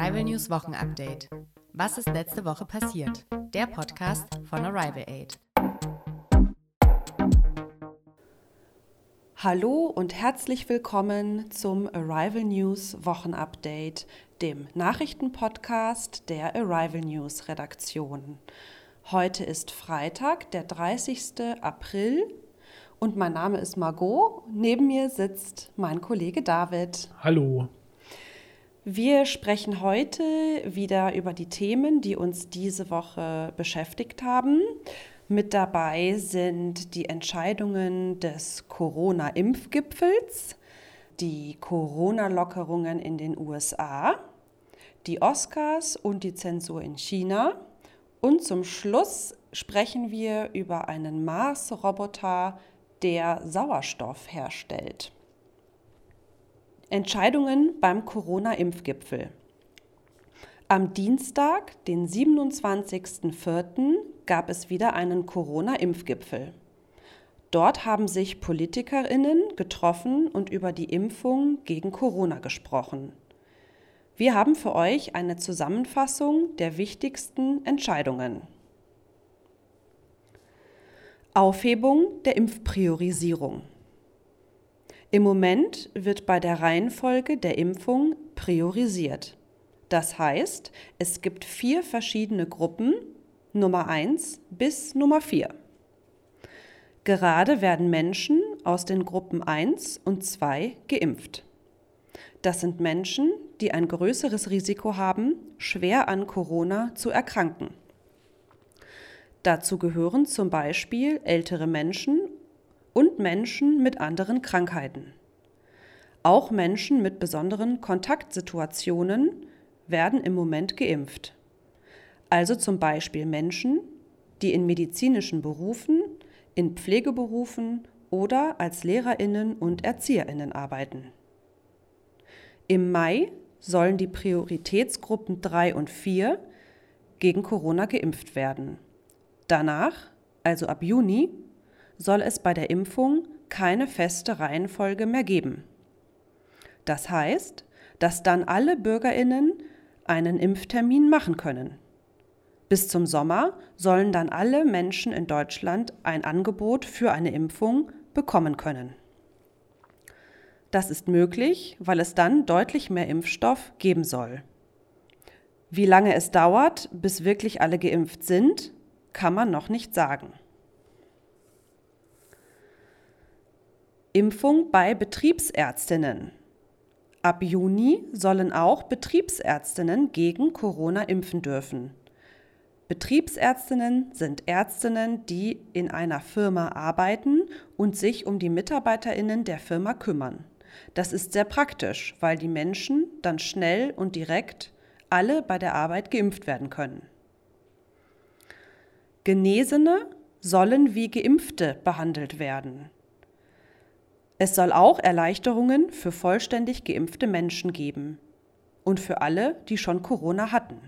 Arrival News Wochenupdate. Was ist letzte Woche passiert? Der Podcast von Arrival Aid. Hallo und herzlich willkommen zum Arrival News Wochenupdate, dem Nachrichtenpodcast der Arrival News Redaktion. Heute ist Freitag, der 30. April und mein Name ist Margot. Neben mir sitzt mein Kollege David. Hallo. Wir sprechen heute wieder über die Themen, die uns diese Woche beschäftigt haben. Mit dabei sind die Entscheidungen des Corona-Impfgipfels, die Corona-Lockerungen in den USA, die Oscars und die Zensur in China. Und zum Schluss sprechen wir über einen Mars-Roboter, der Sauerstoff herstellt. Entscheidungen beim Corona-Impfgipfel. Am Dienstag, den 27.04., gab es wieder einen Corona-Impfgipfel. Dort haben sich Politikerinnen getroffen und über die Impfung gegen Corona gesprochen. Wir haben für euch eine Zusammenfassung der wichtigsten Entscheidungen. Aufhebung der Impfpriorisierung. Im Moment wird bei der Reihenfolge der Impfung priorisiert. Das heißt, es gibt vier verschiedene Gruppen, Nummer 1 bis Nummer 4. Gerade werden Menschen aus den Gruppen 1 und 2 geimpft. Das sind Menschen, die ein größeres Risiko haben, schwer an Corona zu erkranken. Dazu gehören zum Beispiel ältere Menschen und Menschen mit anderen Krankheiten. Auch Menschen mit besonderen Kontaktsituationen werden im Moment geimpft. Also zum Beispiel Menschen, die in medizinischen Berufen, in Pflegeberufen oder als Lehrerinnen und Erzieherinnen arbeiten. Im Mai sollen die Prioritätsgruppen 3 und 4 gegen Corona geimpft werden. Danach, also ab Juni, soll es bei der Impfung keine feste Reihenfolge mehr geben. Das heißt, dass dann alle Bürgerinnen einen Impftermin machen können. Bis zum Sommer sollen dann alle Menschen in Deutschland ein Angebot für eine Impfung bekommen können. Das ist möglich, weil es dann deutlich mehr Impfstoff geben soll. Wie lange es dauert, bis wirklich alle geimpft sind, kann man noch nicht sagen. Impfung bei Betriebsärztinnen. Ab Juni sollen auch Betriebsärztinnen gegen Corona impfen dürfen. Betriebsärztinnen sind Ärztinnen, die in einer Firma arbeiten und sich um die Mitarbeiterinnen der Firma kümmern. Das ist sehr praktisch, weil die Menschen dann schnell und direkt alle bei der Arbeit geimpft werden können. Genesene sollen wie Geimpfte behandelt werden. Es soll auch Erleichterungen für vollständig geimpfte Menschen geben und für alle, die schon Corona hatten.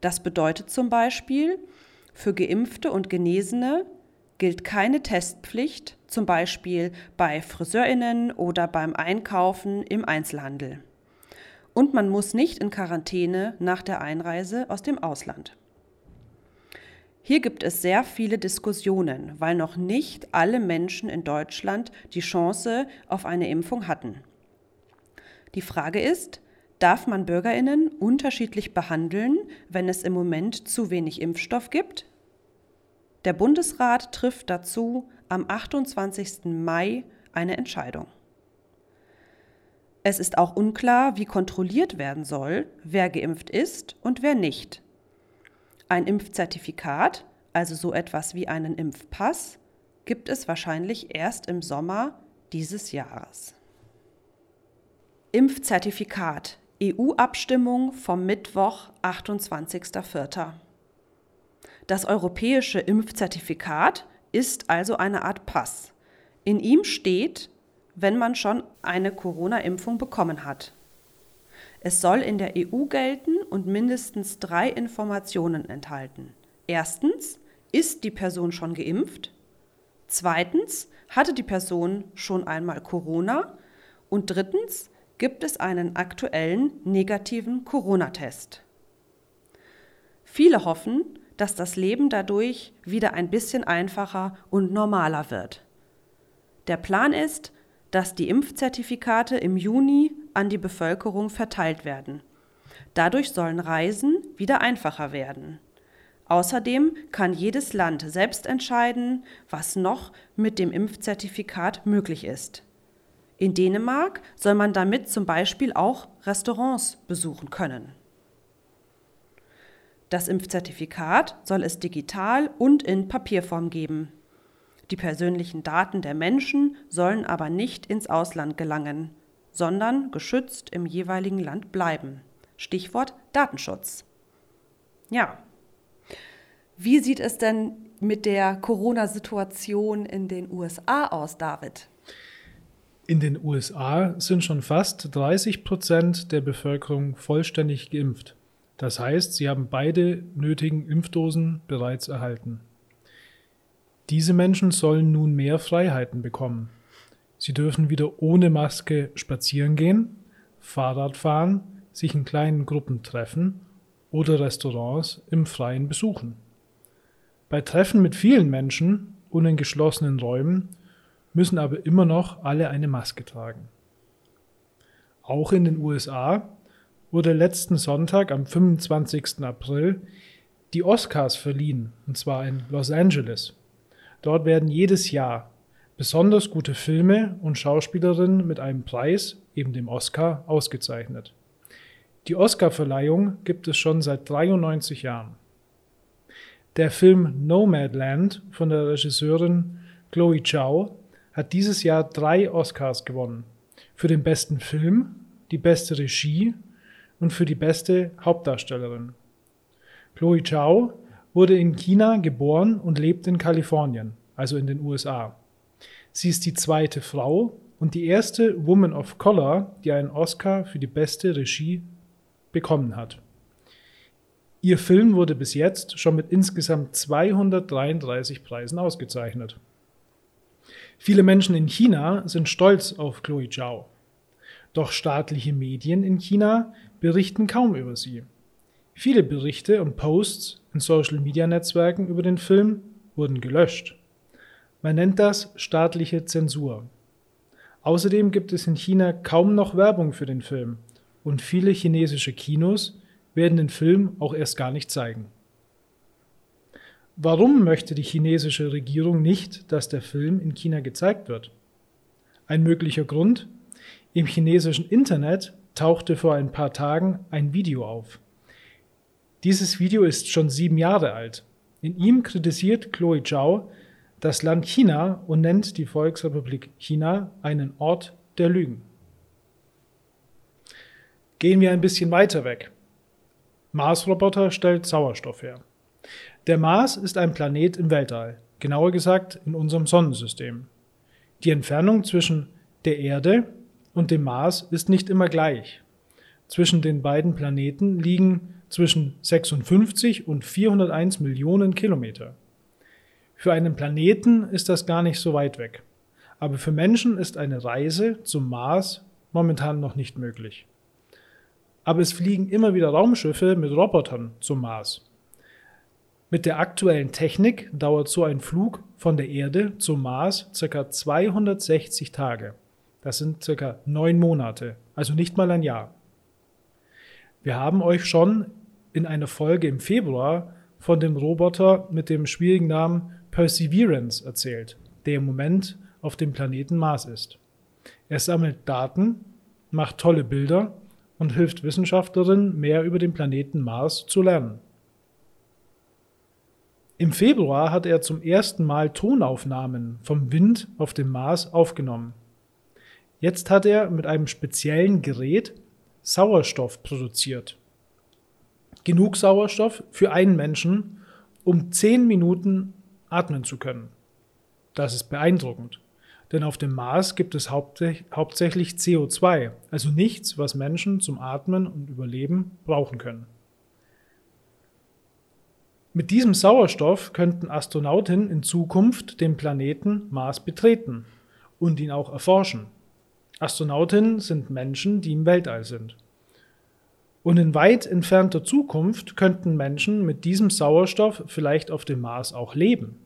Das bedeutet zum Beispiel, für geimpfte und Genesene gilt keine Testpflicht, zum Beispiel bei Friseurinnen oder beim Einkaufen im Einzelhandel. Und man muss nicht in Quarantäne nach der Einreise aus dem Ausland. Hier gibt es sehr viele Diskussionen, weil noch nicht alle Menschen in Deutschland die Chance auf eine Impfung hatten. Die Frage ist, darf man Bürgerinnen unterschiedlich behandeln, wenn es im Moment zu wenig Impfstoff gibt? Der Bundesrat trifft dazu am 28. Mai eine Entscheidung. Es ist auch unklar, wie kontrolliert werden soll, wer geimpft ist und wer nicht. Ein Impfzertifikat, also so etwas wie einen Impfpass, gibt es wahrscheinlich erst im Sommer dieses Jahres. Impfzertifikat EU-Abstimmung vom Mittwoch, 28.04. Das europäische Impfzertifikat ist also eine Art Pass. In ihm steht, wenn man schon eine Corona-Impfung bekommen hat. Es soll in der EU gelten und mindestens drei Informationen enthalten. Erstens, ist die Person schon geimpft? Zweitens, hatte die Person schon einmal Corona? Und drittens, gibt es einen aktuellen negativen Corona-Test. Viele hoffen, dass das Leben dadurch wieder ein bisschen einfacher und normaler wird. Der Plan ist, dass die Impfzertifikate im Juni an die Bevölkerung verteilt werden. Dadurch sollen Reisen wieder einfacher werden. Außerdem kann jedes Land selbst entscheiden, was noch mit dem Impfzertifikat möglich ist. In Dänemark soll man damit zum Beispiel auch Restaurants besuchen können. Das Impfzertifikat soll es digital und in Papierform geben. Die persönlichen Daten der Menschen sollen aber nicht ins Ausland gelangen, sondern geschützt im jeweiligen Land bleiben. Stichwort Datenschutz. Ja. Wie sieht es denn mit der Corona-Situation in den USA aus, David? In den USA sind schon fast 30 Prozent der Bevölkerung vollständig geimpft. Das heißt, sie haben beide nötigen Impfdosen bereits erhalten. Diese Menschen sollen nun mehr Freiheiten bekommen. Sie dürfen wieder ohne Maske spazieren gehen, Fahrrad fahren, sich in kleinen Gruppen treffen oder Restaurants im Freien besuchen. Bei Treffen mit vielen Menschen und in geschlossenen Räumen müssen aber immer noch alle eine Maske tragen. Auch in den USA wurde letzten Sonntag am 25. April die Oscars verliehen, und zwar in Los Angeles. Dort werden jedes Jahr besonders gute Filme und Schauspielerinnen mit einem Preis, eben dem Oscar, ausgezeichnet. Die Oscarverleihung gibt es schon seit 93 Jahren. Der Film Nomadland von der Regisseurin Chloe Zhao hat dieses Jahr drei Oscars gewonnen. Für den besten Film, die beste Regie und für die beste Hauptdarstellerin. Chloe Zhao wurde in China geboren und lebt in Kalifornien, also in den USA. Sie ist die zweite Frau und die erste Woman of Color, die einen Oscar für die beste Regie bekommen hat. Ihr Film wurde bis jetzt schon mit insgesamt 233 Preisen ausgezeichnet. Viele Menschen in China sind stolz auf Chloe Zhao. Doch staatliche Medien in China berichten kaum über sie. Viele Berichte und Posts in Social-Media-Netzwerken über den Film wurden gelöscht. Man nennt das staatliche Zensur. Außerdem gibt es in China kaum noch Werbung für den Film und viele chinesische Kinos werden den Film auch erst gar nicht zeigen. Warum möchte die chinesische Regierung nicht, dass der Film in China gezeigt wird? Ein möglicher Grund? Im chinesischen Internet tauchte vor ein paar Tagen ein Video auf. Dieses Video ist schon sieben Jahre alt. In ihm kritisiert Chloe Zhao das Land China und nennt die Volksrepublik China einen Ort der Lügen. Gehen wir ein bisschen weiter weg. Mars-Roboter stellt Sauerstoff her. Der Mars ist ein Planet im Weltall, genauer gesagt in unserem Sonnensystem. Die Entfernung zwischen der Erde und dem Mars ist nicht immer gleich. Zwischen den beiden Planeten liegen zwischen 56 und 401 Millionen Kilometer. Für einen Planeten ist das gar nicht so weit weg. Aber für Menschen ist eine Reise zum Mars momentan noch nicht möglich. Aber es fliegen immer wieder Raumschiffe mit Robotern zum Mars. Mit der aktuellen Technik dauert so ein Flug von der Erde zum Mars ca. 260 Tage. Das sind ca. neun Monate, also nicht mal ein Jahr. Wir haben euch schon in einer Folge im Februar von dem Roboter mit dem schwierigen Namen Perseverance erzählt, der im Moment auf dem Planeten Mars ist. Er sammelt Daten, macht tolle Bilder und hilft Wissenschaftlerinnen, mehr über den Planeten Mars zu lernen. Im Februar hat er zum ersten Mal Tonaufnahmen vom Wind auf dem Mars aufgenommen. Jetzt hat er mit einem speziellen Gerät Sauerstoff produziert. Genug Sauerstoff für einen Menschen, um zehn Minuten atmen zu können. Das ist beeindruckend. Denn auf dem Mars gibt es hauptsächlich CO2, also nichts, was Menschen zum Atmen und Überleben brauchen können. Mit diesem Sauerstoff könnten Astronautinnen in Zukunft den Planeten Mars betreten und ihn auch erforschen. Astronautinnen sind Menschen, die im Weltall sind. Und in weit entfernter Zukunft könnten Menschen mit diesem Sauerstoff vielleicht auf dem Mars auch leben.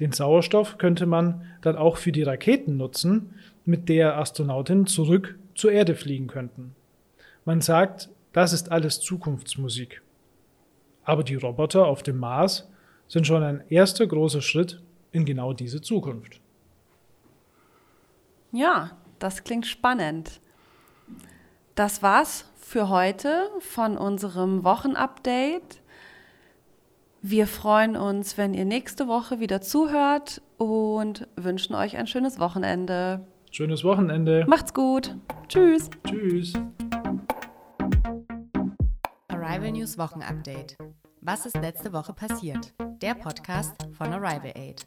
Den Sauerstoff könnte man dann auch für die Raketen nutzen, mit der Astronautinnen zurück zur Erde fliegen könnten. Man sagt, das ist alles Zukunftsmusik. Aber die Roboter auf dem Mars sind schon ein erster großer Schritt in genau diese Zukunft. Ja, das klingt spannend. Das war's für heute von unserem Wochenupdate. Wir freuen uns, wenn ihr nächste Woche wieder zuhört und wünschen euch ein schönes Wochenende. Schönes Wochenende. Macht's gut. Tschüss. Tschüss. Arrival News Wochenupdate. Was ist letzte Woche passiert? Der Podcast von Arrival Aid.